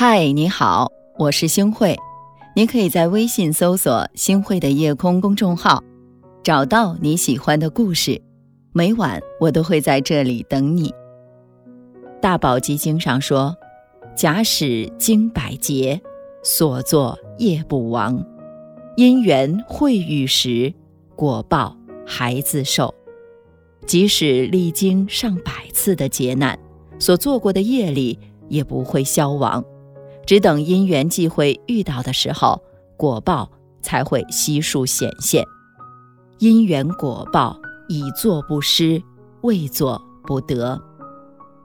嗨，你好，我是星慧。你可以在微信搜索“星慧的夜空”公众号，找到你喜欢的故事。每晚我都会在这里等你。大宝积经上说：“假使经百劫，所作业不亡。因缘会遇时，果报还自受。即使历经上百次的劫难，所做过的业力也不会消亡。”只等因缘际会遇到的时候，果报才会悉数显现。因缘果报，已作不失，未作不得。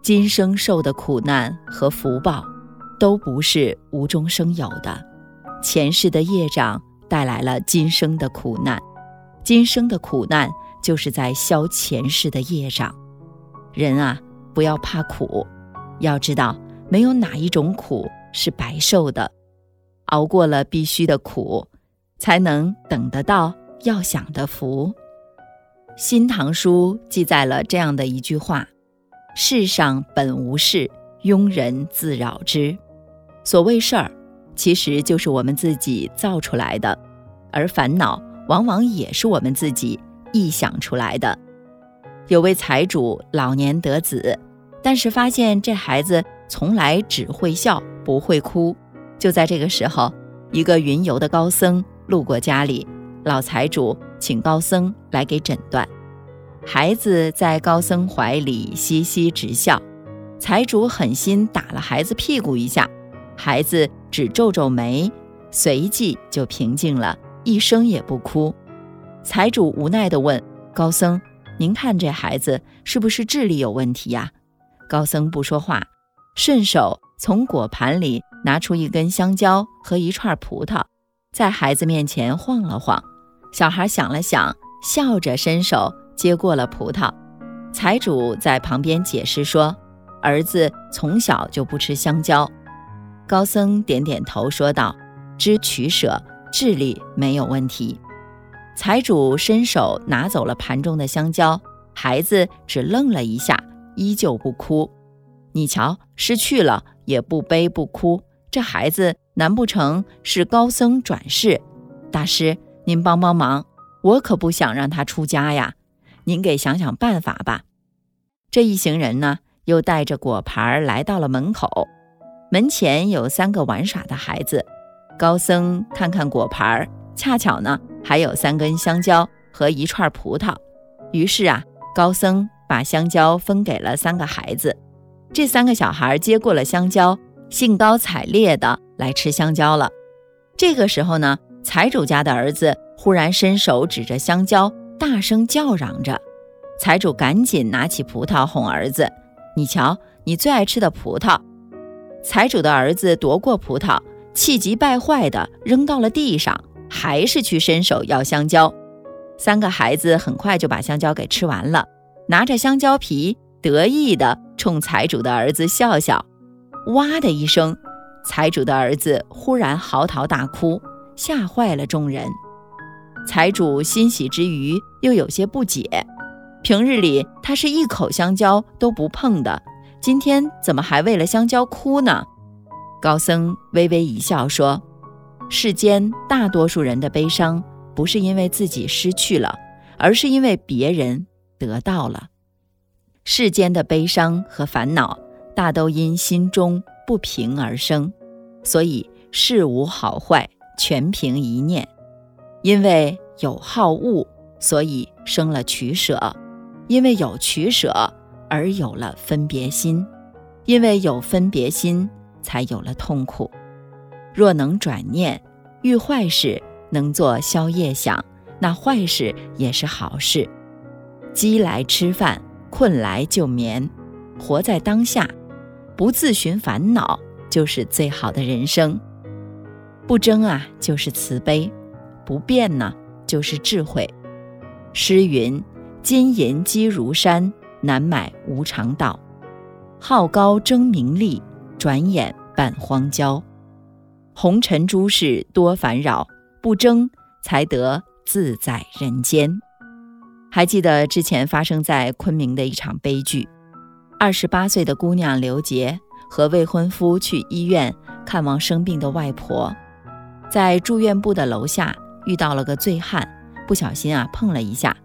今生受的苦难和福报，都不是无中生有的。前世的业障带来了今生的苦难，今生的苦难就是在消前世的业障。人啊，不要怕苦，要知道没有哪一种苦。是白受的，熬过了必须的苦，才能等得到要享的福。《新唐书》记载了这样的一句话：“世上本无事，庸人自扰之。”所谓事儿，其实就是我们自己造出来的；而烦恼，往往也是我们自己臆想出来的。有位财主老年得子，但是发现这孩子从来只会笑。不会哭。就在这个时候，一个云游的高僧路过家里，老财主请高僧来给诊断。孩子在高僧怀里嘻嘻直笑，财主狠心打了孩子屁股一下，孩子只皱皱眉，随即就平静了，一声也不哭。财主无奈地问高僧：“您看这孩子是不是智力有问题呀？”高僧不说话，顺手。从果盘里拿出一根香蕉和一串葡萄，在孩子面前晃了晃。小孩想了想，笑着伸手接过了葡萄。财主在旁边解释说：“儿子从小就不吃香蕉。”高僧点点头说道：“知取舍，智力没有问题。”财主伸手拿走了盘中的香蕉，孩子只愣了一下，依旧不哭。你瞧，失去了。也不悲不哭，这孩子难不成是高僧转世？大师，您帮帮忙，我可不想让他出家呀！您给想想办法吧。这一行人呢，又带着果盘来到了门口，门前有三个玩耍的孩子。高僧看看果盘，恰巧呢还有三根香蕉和一串葡萄，于是啊，高僧把香蕉分给了三个孩子。这三个小孩接过了香蕉，兴高采烈地来吃香蕉了。这个时候呢，财主家的儿子忽然伸手指着香蕉，大声叫嚷着。财主赶紧拿起葡萄哄儿子：“你瞧，你最爱吃的葡萄。”财主的儿子夺过葡萄，气急败坏地扔到了地上，还是去伸手要香蕉。三个孩子很快就把香蕉给吃完了，拿着香蕉皮。得意地冲财主的儿子笑笑，哇的一声，财主的儿子忽然嚎啕大哭，吓坏了众人。财主欣喜之余又有些不解，平日里他是一口香蕉都不碰的，今天怎么还为了香蕉哭呢？高僧微微一笑说：“世间大多数人的悲伤，不是因为自己失去了，而是因为别人得到了。”世间的悲伤和烦恼，大都因心中不平而生，所以事无好坏，全凭一念。因为有好恶，所以生了取舍；因为有取舍，而有了分别心；因为有分别心，才有了痛苦。若能转念，遇坏事能做宵夜想，那坏事也是好事。饥来吃饭。困来就眠，活在当下，不自寻烦恼，就是最好的人生。不争啊，就是慈悲；不变呢，就是智慧。诗云：“金银积如山，难买无常道。好高争名利，转眼半荒郊。红尘诸事多烦扰，不争才得自在人间。”还记得之前发生在昆明的一场悲剧，二十八岁的姑娘刘杰和未婚夫去医院看望生病的外婆，在住院部的楼下遇到了个醉汉，不小心啊碰了一下，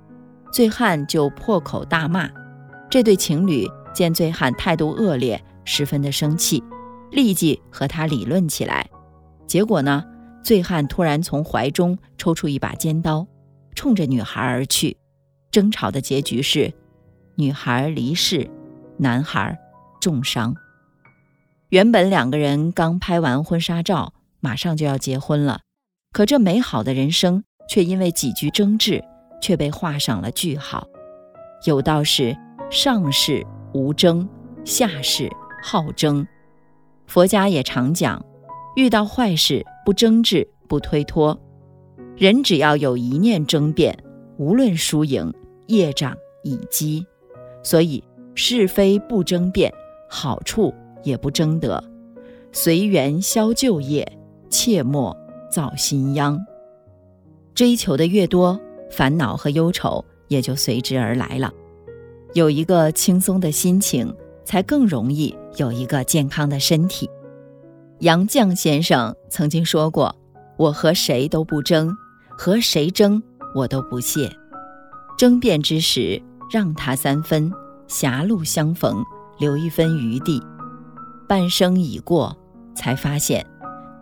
醉汉就破口大骂。这对情侣见醉汉态度恶劣，十分的生气，立即和他理论起来。结果呢，醉汉突然从怀中抽出一把尖刀，冲着女孩而去。争吵的结局是，女孩离世，男孩重伤。原本两个人刚拍完婚纱照，马上就要结婚了，可这美好的人生却因为几句争执，却被画上了句号。有道是。上士无争，下士好争。佛家也常讲，遇到坏事不争执、不推脱。人只要有一念争辩，无论输赢，业障已积。所以是非不争辩，好处也不争得。随缘消旧业，切莫造新殃。追求的越多，烦恼和忧愁也就随之而来了。有一个轻松的心情，才更容易有一个健康的身体。杨绛先生曾经说过：“我和谁都不争，和谁争我都不屑。争辩之时，让他三分；狭路相逢，留一分余地。半生已过，才发现，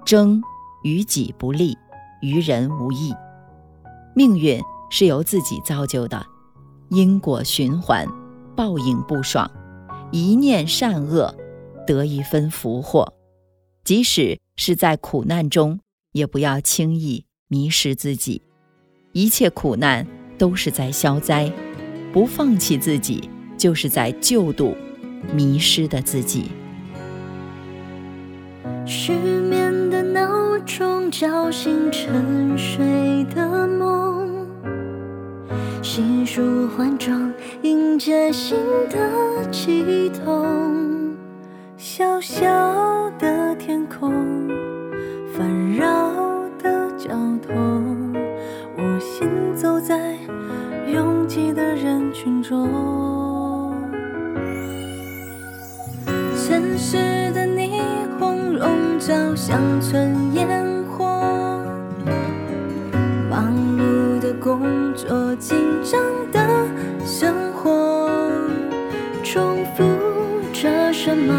争于己不利，于人无益。命运是由自己造就的。”因果循环，报应不爽，一念善恶，得一分福祸。即使是在苦难中，也不要轻易迷失自己。一切苦难都是在消灾，不放弃自己，就是在救度迷失的自己。失眠的闹钟叫醒沉睡的梦。新书换装，迎接新的启动。小小的天空，行走在拥挤的人群中。城市的霓虹笼罩乡村烟火，忙碌的。工作紧张的生活，重复着什么？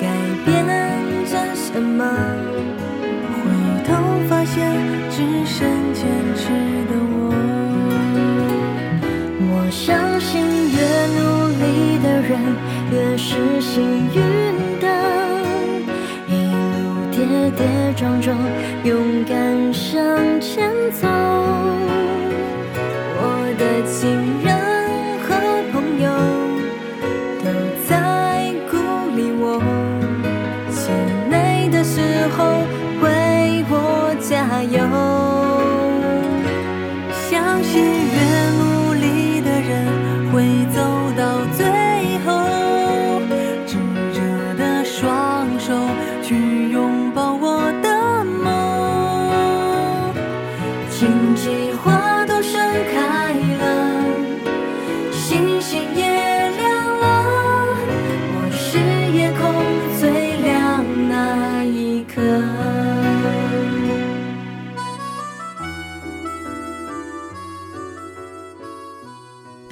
改变着什么？现只剩坚持的我。我相信，越努力的人越是幸运的。一路跌跌撞撞，勇敢向前走。相信越努力的人会走